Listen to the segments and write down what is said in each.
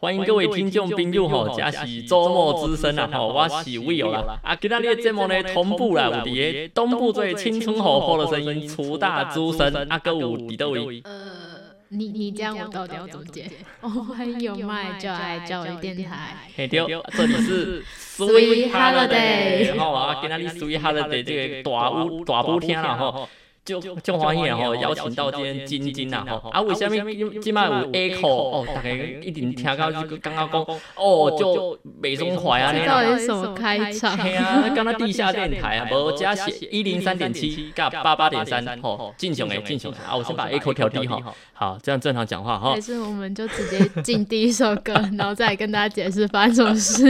欢迎各位听众朋友吼，这是周末之声啊吼，我是 Will 啦。啊，今日的节目呢同步啦，有伫个东部最青春活泼的声音，楚大诸神啊，哥有伫倒位。呃，你你这样我到底要怎么接？我很有麦就爱教育电台。嘿对，这里是 Sweet Holiday，吼啊，今日 Sweet Holiday 这个大舞大舞厅啦吼。就就欢喜吼，邀请到今天晶晶啦吼，啊为什么今麦有 echo 哦？大家一定听到这个刚刚讲哦，就美中怀啊，这到底什么开场？嘿啊，刚刚地下电台啊，无加写一零三点七加八八点三吼，进雄诶，进雄啊，我先把 echo 调低哈，好，这样正常讲话哈。还是我们就直接进第一首歌，然后再跟大家解释发生什么事。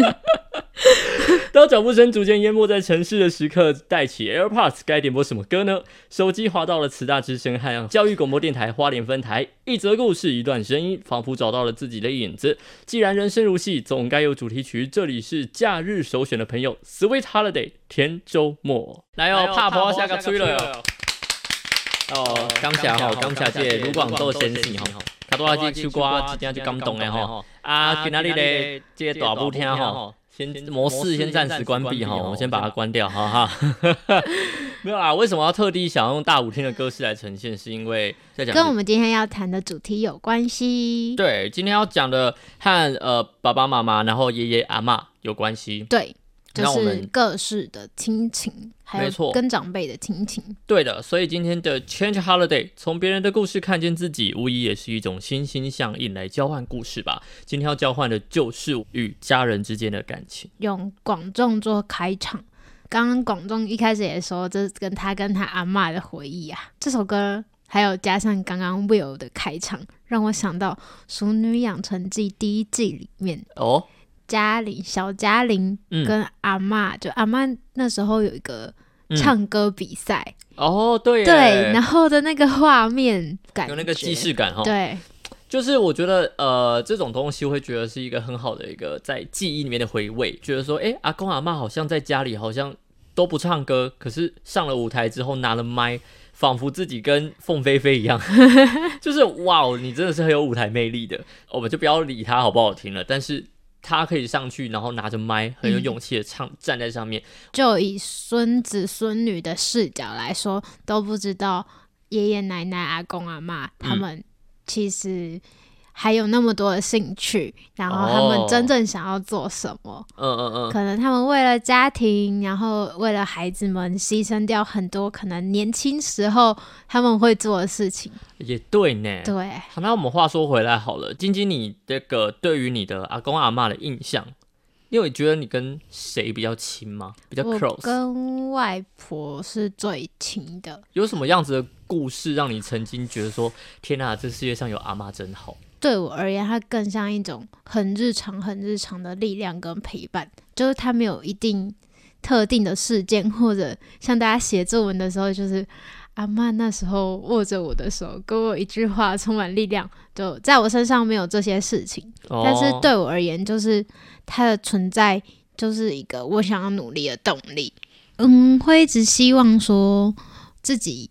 当脚步声逐渐淹没在城市的时刻，带起 AirPods，该点播什么歌呢？手机滑到了慈大之声和教育广播电台花莲分台，一则故事，一段声音，仿佛找到了自己的影子。既然人生如戏，总该有主题曲。这里是假日首选的朋友，Sweet Holiday，甜周末。来哦，怕婆下个吹了哟。哦，刚下好，刚下这卢广豆先生哈，他都要去秋瓜，今天就感动的哈。啊，去哪里嘞？这大舞厅哈。先模式先暂时关闭哈，我们先把它关掉，哈哈。没有啦，为什么要特地想用大舞厅的歌式来呈现？是因为在讲跟我们今天要谈的主题有关系。对，今天要讲的和呃爸爸妈妈，然后爷爷阿妈有关系。对。就是各式的亲情，还有跟长辈的亲情。对的，所以今天的 Change Holiday，从别人的故事看见自己，无疑也是一种心心相印来交换故事吧。今天要交换的就是与家人之间的感情。用广众做开场，刚刚广众一开始也说，这是跟他跟他阿妈的回忆啊。这首歌还有加上刚刚 Will 的开场，让我想到《熟女养成记》第一季里面哦。嘉玲，小嘉玲跟阿妈，就阿妈那时候有一个唱歌比赛。哦，对对，然后的那个画面感，有那个既视感哈，对，就是我觉得呃，这种东西会觉得是一个很好的一个在记忆里面的回味，觉得说，哎，阿公阿妈好像在家里好像都不唱歌，可是上了舞台之后拿了麦，仿佛自己跟凤飞飞一样，就是哇哦，你真的是很有舞台魅力的，我们就不要理他好不好听了，但是。他可以上去，然后拿着麦，很有勇气的唱，站在上面。就以孙子孙女的视角来说，都不知道爷爷奶奶、阿公阿妈他们其实。还有那么多的兴趣，然后他们真正想要做什么？嗯嗯嗯，可能他们为了家庭，然后为了孩子们，牺牲掉很多可能年轻时候他们会做的事情。也对呢。对。好，那我们话说回来好了，晶晶，你这个对于你的阿公阿妈的印象，因为觉得你跟谁比较亲吗？比较 close？跟外婆是最亲的。有什么样子的故事让你曾经觉得说，天哪，这世界上有阿妈真好？对我而言，它更像一种很日常、很日常的力量跟陪伴，就是它没有一定特定的事件，或者像大家写作文的时候，就是阿妈那时候握着我的手，给我一句话，充满力量。就在我身上没有这些事情，但是对我而言，就是它的存在就是一个我想要努力的动力。嗯，会一直希望说自己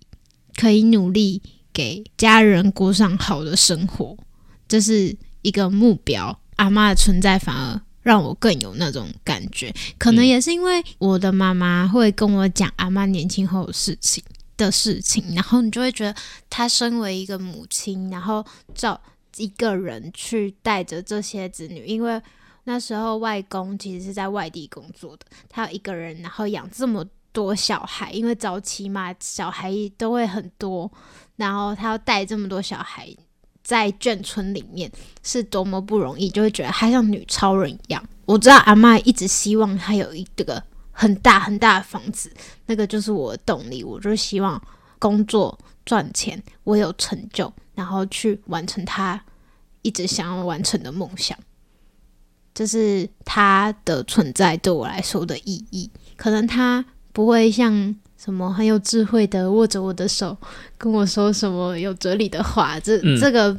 可以努力给家人过上好的生活。这是一个目标，阿妈的存在反而让我更有那种感觉。可能也是因为我的妈妈会跟我讲阿妈年轻后的事情的事情，然后你就会觉得她身为一个母亲，然后照一个人去带着这些子女，因为那时候外公其实是在外地工作的，他有一个人，然后养这么多小孩，因为早期嘛，小孩都会很多，然后他要带这么多小孩。在眷村里面是多么不容易，就会觉得她像女超人一样。我知道阿妈一直希望她有一个很大很大的房子，那个就是我的动力。我就希望工作赚钱，我有成就，然后去完成她一直想要完成的梦想。这是她的存在对我来说的意义。可能她不会像。什么很有智慧的握着我的手，跟我说什么有哲理的话，这这个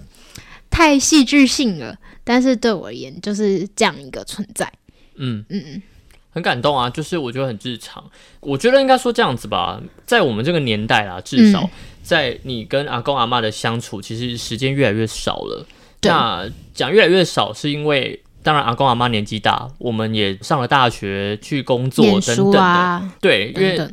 太戏剧性了。但是对我而言，就是这样一个存在。嗯嗯嗯，很感动啊！就是我觉得很日常。我觉得应该说这样子吧，在我们这个年代啦，至少在你跟阿公阿妈的相处，其实时间越来越少了。对那讲越来越少，是因为当然阿公阿妈年纪大，我们也上了大学去工作等等的。啊，对，因为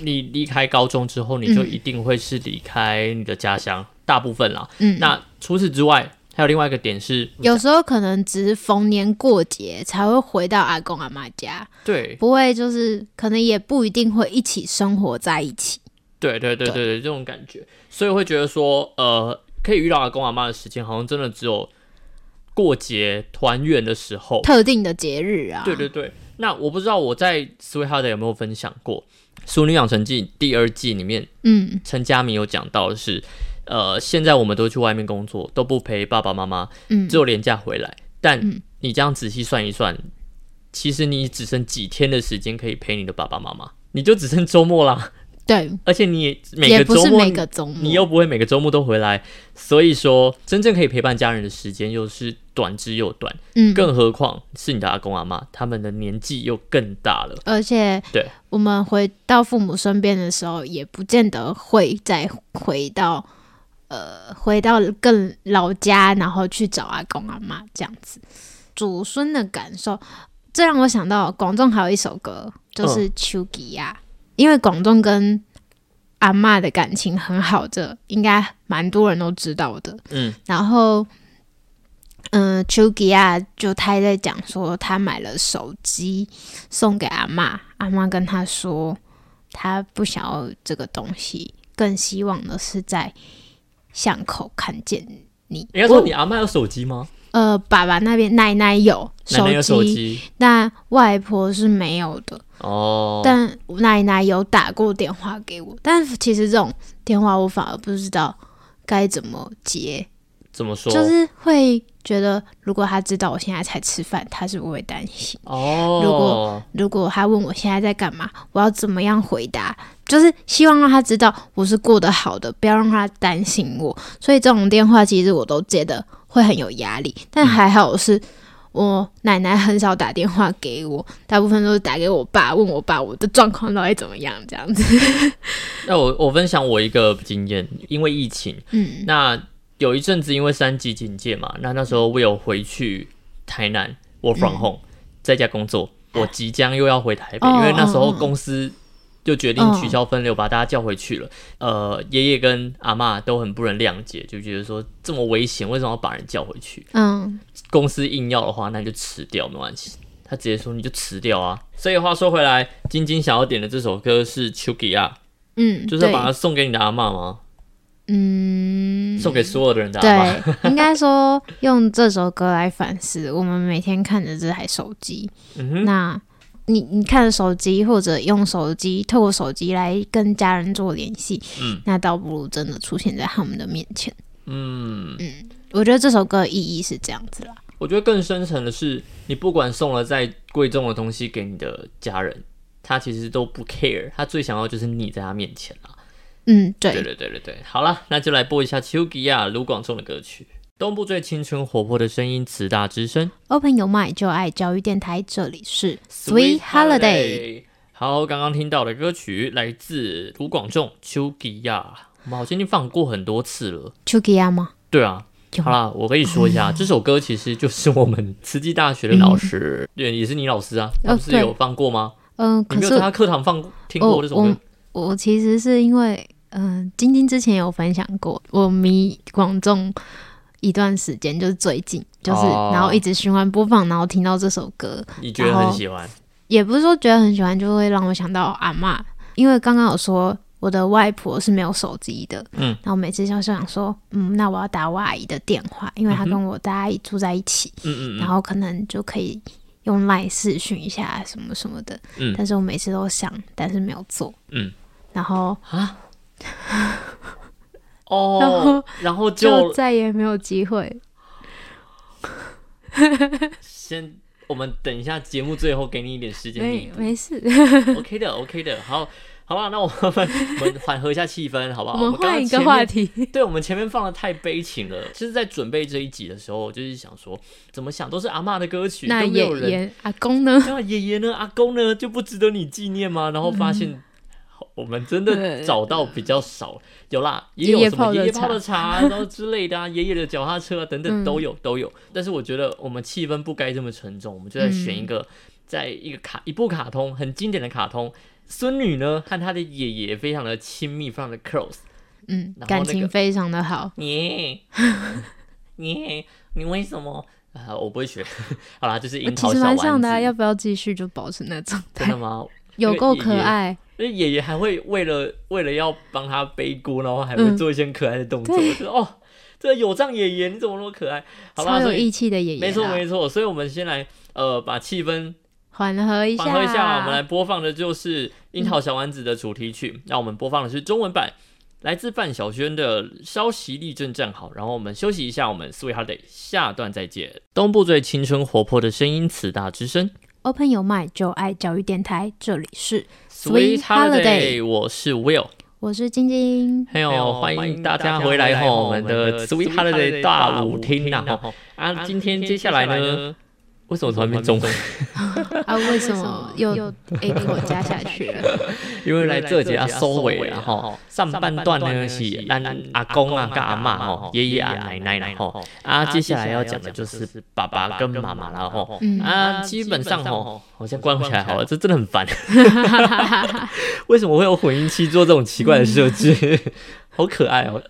你离开高中之后，你就一定会是离开你的家乡，大部分啦。嗯，那除此之外，还有另外一个点是，有时候可能只是逢年过节才会回到阿公阿妈家，对。不会就是可能也不一定会一起生活在一起。对对对对对，这种感觉，所以会觉得说，呃，可以遇到阿公阿妈的时间，好像真的只有过节团圆的时候。特定的节日啊，对对对，那我不知道我在 Sweet Holiday 有没有分享过《淑女养成记》第二季里面，嗯陈佳明有讲到的是，呃，现在我们都去外面工作，都不陪爸爸妈妈，嗯只有年假回来。但嗯你这样仔细算一算，其实你只剩几天的时间可以陪你的爸爸妈妈，你就只剩周末啦。对，而且你每个周末，你又不会每个周末都回来，所以说真正可以陪伴家人的时间又是短之又短，嗯，更何况是你的阿公阿妈，他们的年纪又更大了。而且对我们回到父母身边的时候，也不见得会再回到呃回到更老家，然后去找阿公阿妈这样子。祖孙的感受，这让我想到广仲还有一首歌，就是《丘吉亚》，因为广仲跟阿妈的感情很好，这应该蛮多人都知道的。嗯然后，嗯、丘吉亚就他在讲说，他买了手机送给阿妈，阿妈跟他说，他不想要这个东西，更希望的是在巷口看见你。应该说你阿妈有手机吗？呃，爸爸那边奶奶有奶奶有手机但外婆是没有的。哦，但奶奶有打过电话给我，但其实这种电话我反而不知道该怎么接，怎么说？就是会觉得，如果他知道我现在才吃饭，他是不会担心？哦，如果如果他问我现在在干嘛，我要怎么样回答？就是希望让他知道我是过得好的，不要让他担心我。所以这种电话其实我都接的会很有压力，但还好是。我奶奶很少打电话给我，大部分都是打给我爸，问我爸我的状况到底怎么样，这样子。那我我分享我一个经验，因为疫情，嗯那有一阵子因为三级警戒嘛，那那时候我有回去台南，work from 嗯 home，、在家工作。我即将又要回台北，哦因为那时候公司就决定取消分流，把大家叫回去了。呃，爷爷跟阿嬷都很不能谅解，就觉得说这么危险，为什么要把人叫回去？嗯公司硬要的话，那就辞掉没关系。他直接说你就辞掉啊。所以话说回来，晶晶想要点的这首歌是《丘吉亚嗯，》，就是要把它送给你的阿嬷吗？嗯，送给所有的人的。对，应该说用这首歌来反思我们每天看着这台手机。嗯哼，那你你看手机或者用手机，透过手机来跟家人做联系，嗯那倒不如真的出现在他们的面前。嗯嗯，我觉得这首歌的意义是这样子啦。我觉得更深层的是，你不管送了再贵重的东西给你的家人，他其实都不 care，他最想要就是你在他面前啊。嗯，对，对对对对对，好了，那就来播一下丘吉亚卢广仲的歌曲，东部最青春活泼的声音，慈大之声 Open Your Mind 就爱教育电台，这里是 Sweet Holiday。。好，刚刚听到的歌曲来自卢广仲丘吉亚，我们好像已经放过很多次了。丘吉亚吗？对啊，好啦，我可以说一下，这首歌其实就是我们慈济大学的老师，对，也是你老师啊，他不是嗯对有放过吗？嗯、你可是他课堂放听过这首歌？我其实是因为，嗯、晶晶之前有分享过，我迷广众一段时间，就是最近，就是、哦。然后一直循环播放，然后听到这首歌，你觉得很喜欢？也不是说觉得很喜欢，就会让我想到阿妈，因为刚刚有说我的外婆是没有手机的，嗯，然后每次就想说，嗯，那我要打我阿姨的电话，因为她跟我大阿姨住在一起，嗯嗯嗯，然后可能就可以用赖视讯一下什么什么的，嗯。但是我每次都想，但是没有做，嗯。然后啊，然哦后，然后就就再也没有机会。先，我们等一下节目最后给你一点时间没没事，，OK 的，OK 的，好。好吧，那我们我们缓和一下气氛，好不好？我们换一个话题。对我们前面放的太悲情了。其实，在准备这一集的时候，我就是想说，怎么想都是阿妈的歌曲，那爷都没有人。爷阿公呢？那爷爷呢？阿公呢？就不值得你纪念吗？然后发现，我们真的找到比较少。有啦，也有什么爷爷泡的茶，然后之类的啊，爷爷的脚踏车啊等等嗯都有都有。但是我觉得我们气氛不该这么沉重，我们就在选一个，在一个卡一部卡通很经典的卡通，孙女呢和她的爷爷非常的亲密，非常的 close。嗯，那个感情非常的好。你你你为什么啊？我不会学。好啦，就是樱桃小丸蛮像的、啊，要不要继续就保持那状态真的？吗？有够可爱，那爷爷还会为了为了要帮他背锅，然后还会嗯做一些可爱的动作。对我觉得哦，这个有仗爷爷你怎么那么可爱？好吧，超有义气的爷爷。没错没错，所以我们先来呃把气氛缓和一下，缓和一下嘛，我们来播放的就是樱桃小丸子的主题曲。那、我们播放的是中文版，来自范晓萱的《稍息立正站好》。然后我们休息一下，我们 Sweet Holiday 下段再见。东部最青春活泼的声音，慈大之声 Open Your Mind 就爱教育电台，这里是 Sweet Holiday Holiday，我是 Will。我是晶晶。还有欢迎大家回来吼，我们的 Sweet Holiday 大舞厅呐吼啊，今天接下来呢，为什么突然变中文？啊，为什么？又又 A 给我加下去了？因为来这节啊收尾了吼，上半段呢是咱阿公啊跟阿妈吼，爷爷啊奶奶啦吼，啊接下来要讲的就是爸爸跟妈妈了吼，嗯。啊基本上吼，我先关起来好了，这真的很烦。为什么会有混音器做这种奇怪的设置？好可爱哦。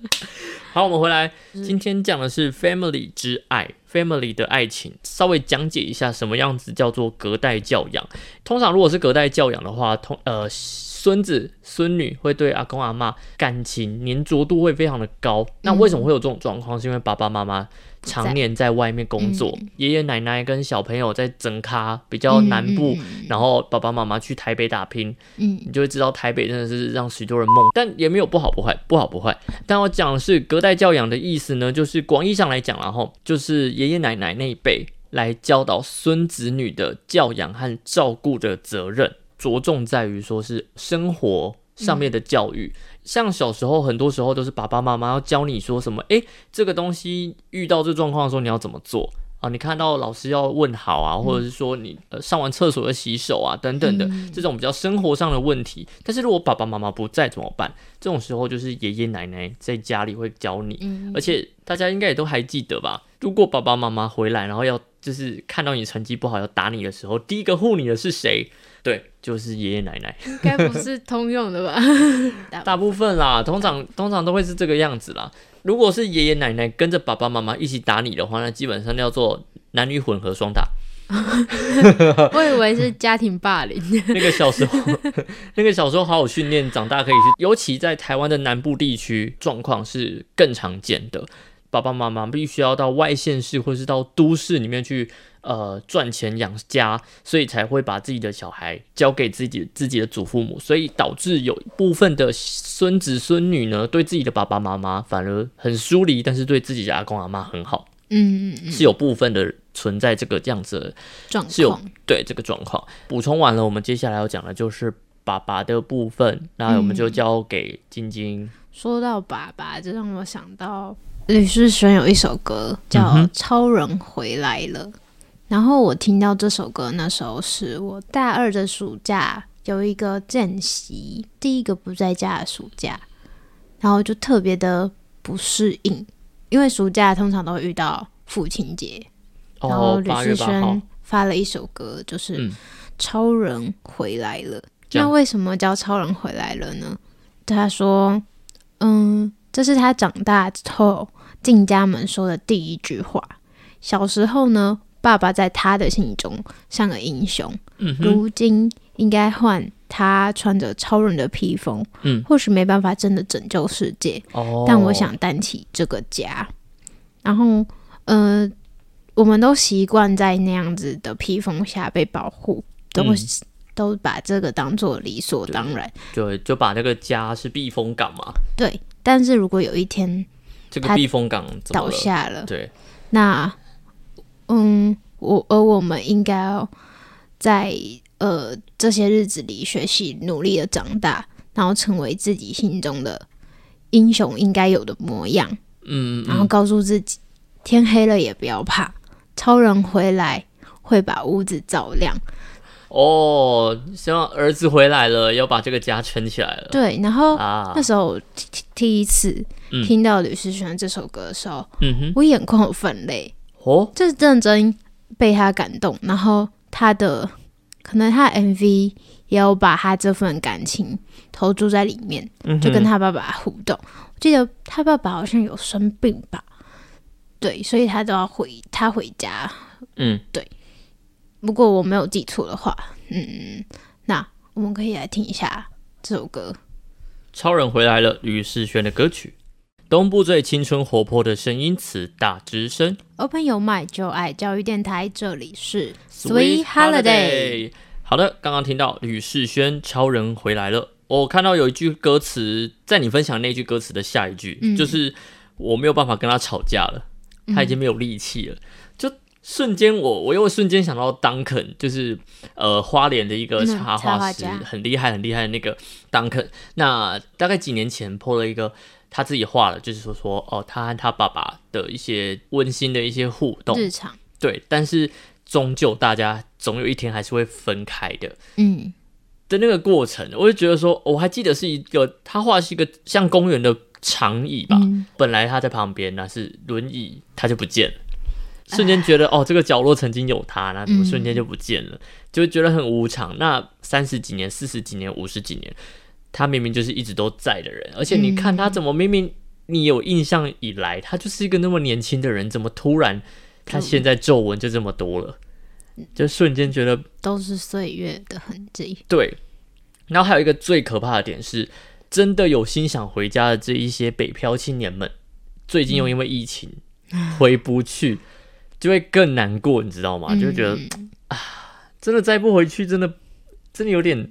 好，我们回来，今天讲的是 family 之爱，family 的爱情，稍微讲解一下什么样子叫做隔代教养。通常如果是隔代教养的话，通呃孙子孙女会对阿公阿妈感情粘着度会非常的高。那为什么会有这种状况？是因为爸爸妈妈常年在外面工作，爷爷奶奶跟小朋友在整咖比较南部，嗯然后爸爸妈妈去台北打拼，嗯你就会知道台北真的是让许多人梦，但也没有不好不坏，不好不坏。但我讲的是隔代教养的意思呢，就是广义上来讲，然后就是爷爷奶奶那一辈来教导孙子女的教养和照顾的责任，着重在于说是生活上面的教育。像小时候，很多时候都是爸爸妈妈要教你说什么，诶，这个东西遇到这状况的时候你要怎么做。啊，你看到老师要问好啊，或者是说你呃上完厕所要洗手啊，等等的、嗯这种比较生活上的问题。但是如果爸爸妈妈不在怎么办？这种时候就是爷爷奶奶在家里会教你，嗯而且大家应该也都还记得吧？如果爸爸妈妈回来，然后要就是看到你成绩不好要打你的时候，第一个护你的是谁？对，就是爷爷奶奶。应该不是通用的吧？大部分啦，通常通常都会是这个样子啦。如果是爷爷奶奶跟着爸爸妈妈一起打你的话，那基本上叫做男女混合双打。我以为是家庭霸凌。那个小时候，那个小时候好好训练，长大可以去。尤其在台湾的南部地区，状况是更常见的。爸爸妈妈必须要到外县市或是到都市里面去，呃，赚钱养家，所以才会把自己的小孩交给自己自己的祖父母，所以导致有部分的孙子孙女呢，对自己的爸爸妈妈反而很疏离，但是对自己的阿公阿妈很好，嗯嗯嗯，是有部分的存在这个这样子的状是有况。对这个状况。补充完了，我们接下来要讲的就是爸爸的部分，那我们就交给晶晶。说到爸爸，就让我想到吕世轩有一首歌叫超人回来了》，然后我听到这首歌那时候是我大二的暑假，有一个见习，第一个不在家的暑假，然后就特别的不适应，因为暑假通常都会遇到父亲节，然后哦，吕八月八号世轩，发了一首歌，就是嗯《超人回来了》。那为什么叫超人回来了呢？他说：“嗯，这是他长大之后进家门说的第一句话。小时候呢，爸爸在他的心中像个英雄，嗯，如今应该换他穿着超人的披风，嗯，或许没办法真的拯救世界，哦，但我想担起这个家。然后，呃，我们都习惯在那样子的披风下被保护，都、嗯都把这个当做理所当然。对就把那个家是避风港嘛，对，但是如果有一天他这个避风港倒？下了，对，那，嗯，我而我们应该要在呃这些日子里学习努力的长大，然后成为自己心中的英雄应该有的模样，嗯，然后告诉自己，天黑了也不要怕，超人回来会把屋子照亮。哦，希望儿子回来了，要把这个家撑起来了。对，然后啊那，时候第一次嗯。听到吕思璇这首歌的时候，嗯哼，我眼眶有泛泪，哦，就是认真被他感动，然后他的可能他的 MV 也有把他这份感情投注在里面，嗯就跟他爸爸互动。我记得他爸爸好像有生病吧，对，所以他都要回他回家。嗯，对。如果我没有记错的话，嗯，那我们可以来听一下这首歌。超人回来了，吕世轩的歌曲，东部最青春活泼的声音词大之声 Open Your Mind 就爱教育电台，这里是 Sweet Holiday。好的，刚刚听到吕世轩超人回来了。我看到有一句歌词，在你分享那句歌词的下一句，嗯就是我没有办法跟他吵架了，他已经没有力气了。就瞬间我我又瞬间想到 Duncan，就是呃花莲的一个嗯插画师，很厉害很厉害的那个 Duncan。那大概几年前 po 了一个他自己画了，就是说说哦，他和他爸爸的一些温馨的一些互动，日常，对，但是终究大家总有一天还是会分开的。嗯的那个过程，我就觉得说，我还记得是一个他画是一个像公园的长椅吧，嗯，本来他在旁边，那是轮椅，他就不见了。瞬间觉得哦，这个角落曾经有他，那怎么瞬间就不见了？就会觉得很无常。那三十几年、四十几年、五十几年，他明明就是一直都在的人，而且你看他怎么明明你有印象以来，他就是一个那么年轻的人，怎么突然他现在皱纹就这么多了？就瞬间觉得都是岁月的痕迹。对，然后还有一个最可怕的点是，真的有心想回家的这一些北漂青年们，最近又因为疫情、回不去，就会更难过，你知道吗？就会觉得、啊真的再不回去，真的真的有点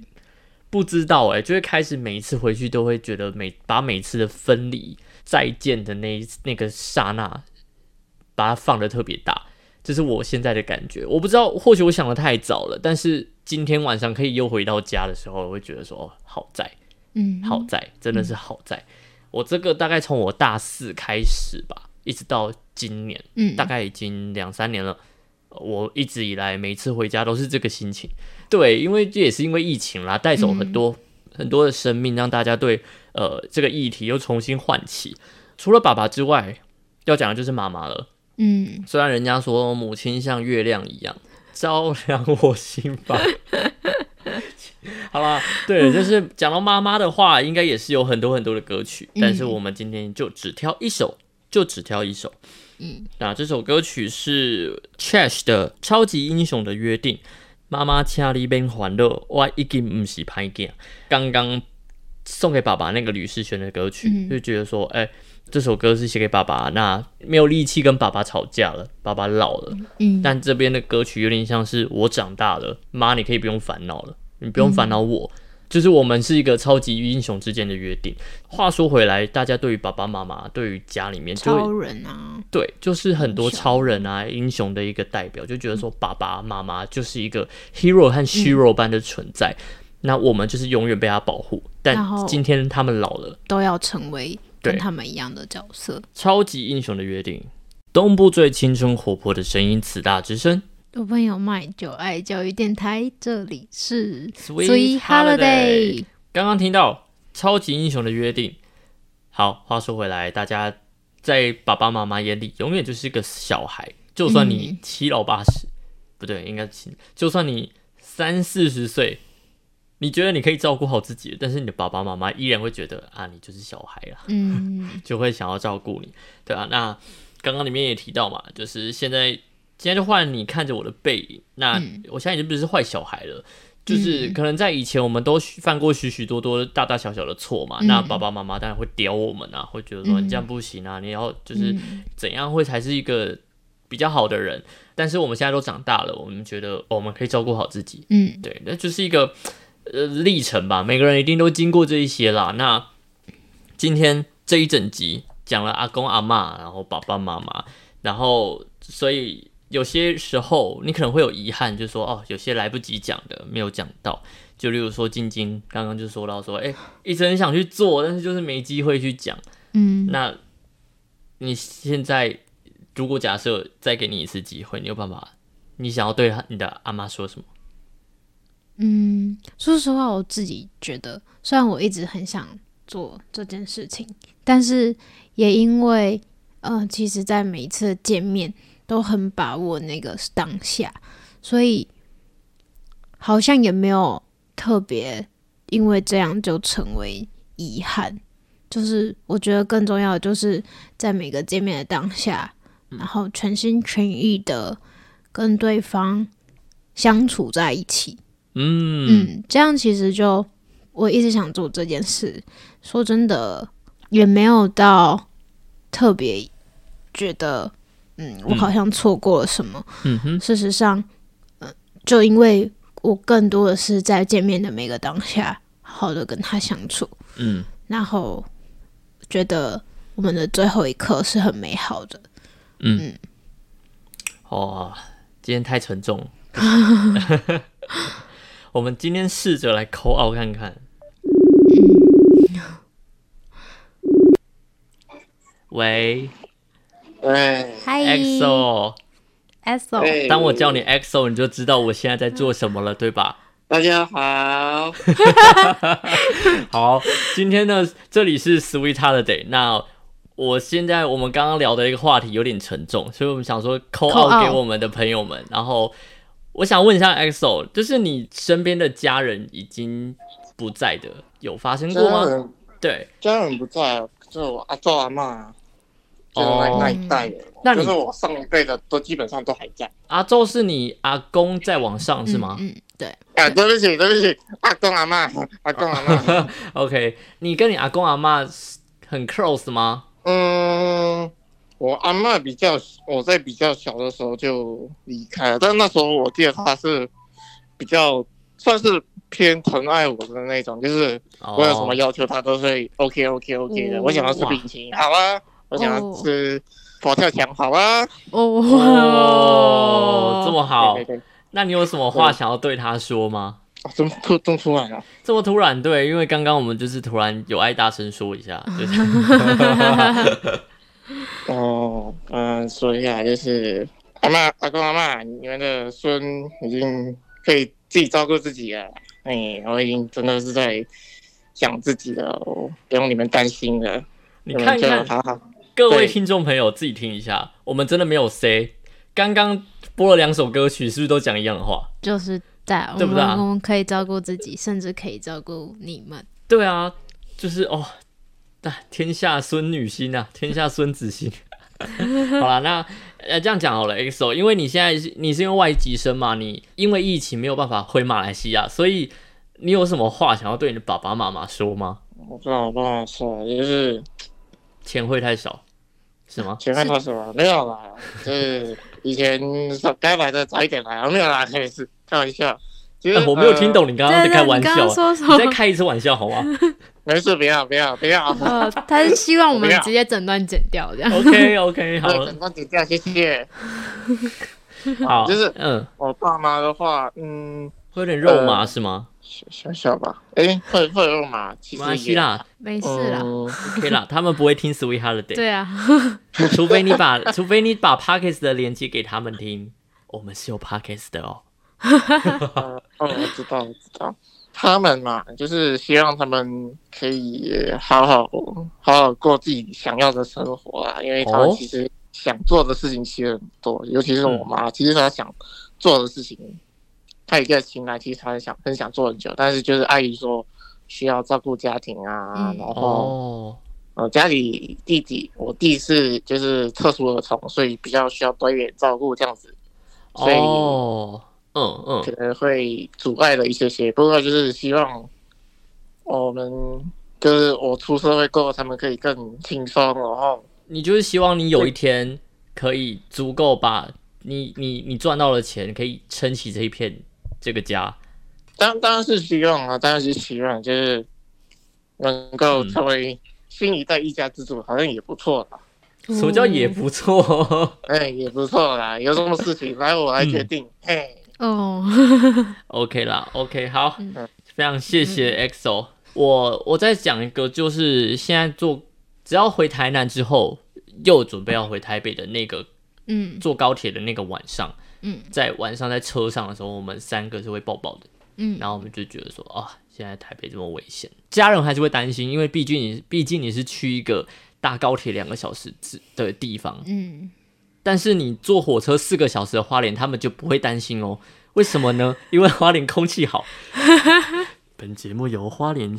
不知道哎、就会开始每一次回去都会觉得每把每次的分离、再见的那一那个刹那，把它放的特别大。这是我现在的感觉，我不知道，或许我想的太早了，但是今天晚上可以又回到家的时候，我会觉得说，哦，好在，嗯，好在，真的是好在。我这个大概从我大四开始吧，一直到今年，嗯，大概已经两三年了。我一直以来每次回家都是这个心情，对，因为这也是因为疫情啦，带走很多、很多的生命，让大家对呃这个议题又重新唤起。除了爸爸之外，要讲的就是妈妈了。嗯，虽然人家说母亲像月亮一样照亮我心房，好啦，对，就是讲到妈妈的话，应该也是有很多很多的歌曲，但是我们今天就只挑一首，就只挑一首。嗯，那这首歌曲是 Chash 的《超级英雄的约定》。妈妈，请你别欢乐，我已经不是歹囝。刚刚送给爸爸那个吕世轩的歌曲，嗯就觉得说，哎、这首歌是写给爸爸，那没有力气跟爸爸吵架了，爸爸老了。嗯，但这边的歌曲有点像是我长大了，妈，你可以不用烦恼了，你不用烦恼我，就是我们是一个超级英雄之间的约定。话说回来，大家对于爸爸妈妈，对于家里面就超人啊，对，就是很多超人啊、英雄的一个代表，就觉得说爸爸妈妈就是一个 hero 和 hero 般的存在。那我们就是永远被他保护，但今天他们老了，都要成为跟他们一样的角色。超级英雄的约定，东部最青春活泼的声音，此大之声。有朋友卖就爱教育电台，这里是 Sweet Holiday。刚刚听到超级英雄的约定。好，话说回来，大家在爸爸妈妈眼里永远就是个小孩，就算你嗯七老八十，不对，应该七，就算你三四十岁，你觉得你可以照顾好自己，但是你的爸爸妈妈依然会觉得啊，你就是小孩啦，嗯，就会想要照顾你，对啊。那刚刚里面也提到嘛，就是现在现在就换你看着我的背影，那嗯我现在已经不是坏小孩了。就是嗯可能在以前，我们都犯过许许多多大大小小的错嘛。嗯那爸爸妈妈当然会屌我们啊，会觉得说嗯你这样不行啊，你要就是嗯怎样会才是一个比较好的人。但是我们现在都长大了，我们觉得、哦我们可以照顾好自己，嗯对，那就是一个呃历程吧。每个人一定都经过这一些啦。那今天这一整集讲了阿公阿嬷，然后爸爸妈妈，然后所以有些时候你可能会有遗憾，就是说哦，有些来不及讲的没有讲到。就例如说晶晶刚刚就说到说，哎、一直很想去做，但是就是没机会去讲。嗯，那你现在如果假设再给你一次机会，你有办法？你想要对他你的阿妈说什么？嗯，说实话，我自己觉得，虽然我一直很想做这件事情，但是也因为，呃，其实，在每一次见面都很把握那个当下，所以好像也没有特别因为这样就成为遗憾。就是我觉得更重要的，就是在每个见面的当下，然后全心全意的跟对方相处在一起。嗯嗯，这样其实就我一直想做这件事。说真的，也没有到特别觉得，嗯，我好像错过了什么。嗯哼，事实上，嗯、就因为我更多的是在见面的每个当下，好好的跟他相处，嗯，然后觉得我们的最后一刻是很美好的。嗯哦，今天太沉重。我们今天试着来扣奥看看。喂哎。嗨，EXO，，EXO，哎。当我叫你 EXO，你就知道我现在在做什么了，对吧？大家好，好，今天呢，这里是 Sweet Holiday。那我现在我们刚刚聊的一个话题有点沉重，所以我们想说扣 Call out 给我们的朋友们。然后我想问一下 EXO，就是你身边的家人已经不在的，有发生过吗？对，家人不在，就我阿周阿妈，就那、哦那一代的，那你就是我上一辈的都基本上都还在。阿周是你阿公在往上是吗、嗯，嗯对，啊，对不起，对不起，阿公阿妈，阿公阿妈，o k 你跟你阿公阿妈很 close 吗？嗯，我阿妈比较，我在比较小的时候就离开了，但那时候我记得她是比较算是偏疼爱我的那种，就是我有什么哦，要求，她都是 OK OK OK 的。哦我想要吃冰淇淋，好啊；我想要吃佛跳墙，好啊。哦哦，这么好对，对对，那你有什么话想要对他说吗？啊，真突这么突然啊。这么突然，对，因为刚刚我们就是突然有爱大声说一下，就是哦，嗯，说一下，就是阿妈、阿公、阿妈，你们的孙已经可以自己照顾自己了。哎，我已经真的是在想自己了，我不用你们担心了。你们就看看好好。各位听众朋友自己听一下，我们真的没有 say，刚刚播了两首歌曲，是不是都讲一样的话？就是在我对不对我们可以照顾自己，甚至可以照顾你们。对啊，就是哦，啊，天下孙女心啊，天下孙子心。好了，那呃这样讲好了，XO，因为你现在是你是因为外籍生嘛，你因为疫情没有办法回马来西亚，所以你有什么话想要对你的爸爸妈妈说吗？我不知道我不知道说，就是钱会太少，是吗？前面他说没有啦，就是以前说该来的早一点来，没有啦，没事，开玩笑。其实、哎我没有听懂你刚刚在开玩笑，你再？开一次玩笑好吗呃，没事，不要不要不要。哦，他是希望我们直接整段剪掉这样。？OK OK，好对，整段剪掉，谢谢。好，就是嗯，我爸妈的话，嗯，会有点肉麻是吗？小小小吧，哎、会会用嘛？其没实也关系啦没事啦。嗯，OK 啦，他们不会听 Sweet Holiday。对啊，除非你把，除非你把 Podcast 的连接给他们听，我们是有 Podcast 的 哦。哦，我知道，我知道。他们嘛，就是希望他们可以好好好好过自己想要的生活啊，因为他们哦其实想做的事情其实很多，尤其是我妈，其实她想做的事情，她一个情来其实她很想很想做很久，但是就是碍于说需要照顾家庭啊，嗯然后哦，呃家里弟弟，我弟是就是特殊儿童，所以比较需要多一点照顾这样子，所以哦，嗯嗯可，能会阻碍了一些些。不过就是希望我们就是我出社会过后，他们可以更轻松，然后你就是希望你有一天可以足够把你你你赚到的钱可以撑起这一片这个家。当当然是希望啊，当然是希望就是能够嗯成为新一代一家之主，好像也不错啦。什么叫也不错？哎，也不错啦，有什么事情来我来决定。嘿，哦，OK 啦，OK 好，嗯非常谢谢 EXO。我我再讲一个，就是现在坐只要回台南之后，又准备要回台北的那个嗯坐高铁的那个晚上，嗯，在晚上在车上的时候，我们三个是会抱抱的。嗯，然后我们就觉得说啊，现在台北这么危险，家人还是会担心，因为毕竟你毕竟你是去一个搭高铁两个小时之的地方，嗯，但是你坐火车四个小时的花莲，他们就不会担心哦。为什么呢？因为花莲空气好。本节目由花莲 花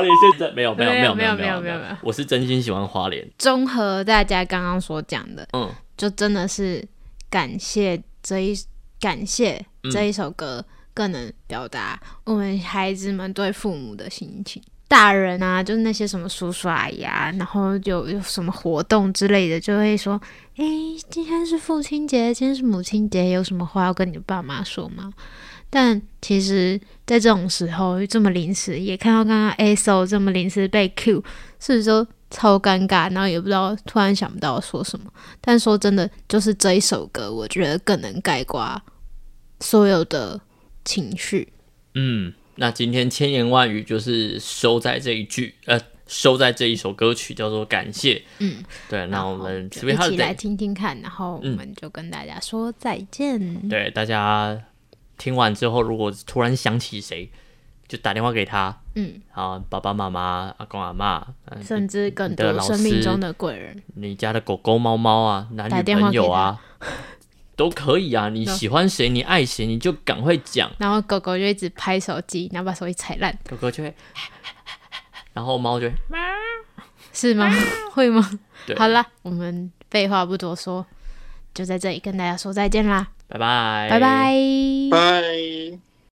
莲现在没有没有没有没有没没有没有没有我是真心喜欢花莲。综合大家刚刚所讲的，嗯，就真的是感谢这一感谢嗯这一首歌，更能表达我们孩子们对父母的心情。大人啊，就是那些什么叔叔阿姨啊，然后有有什么活动之类的，就会说：“诶，今天是父亲节，今天是母亲节，有什么话要跟你爸妈说吗？”但其实，在这种时候这么临时，也看到刚刚 A S O 这么临时被 Q，是不是就超尴尬？然后也不知道，突然想不到说什么。但说真的，就是这一首歌，我觉得更能概括所有的情绪。嗯，那今天千言万语就是收在这一句，呃，收在这一首歌曲叫做《感谢》。嗯，对，那我们一起来听听看，然后我嗯们就跟大家说再见。对大家听完之后，如果突然想起谁，就打电话给他，嗯，啊，爸爸妈妈、阿公阿妈，嗯甚至更你的老多生命中的贵人。你家的狗狗、猫猫啊，男女朋友啊，都可以啊。你喜欢谁，你爱谁，你就赶快讲。然后狗狗就一直拍手机，然后把手机踩烂，狗狗就会，然后猫就会，是吗？会吗？对好啦，我们废话不多说，就在这里跟大家说再见啦，拜拜，拜拜。拜。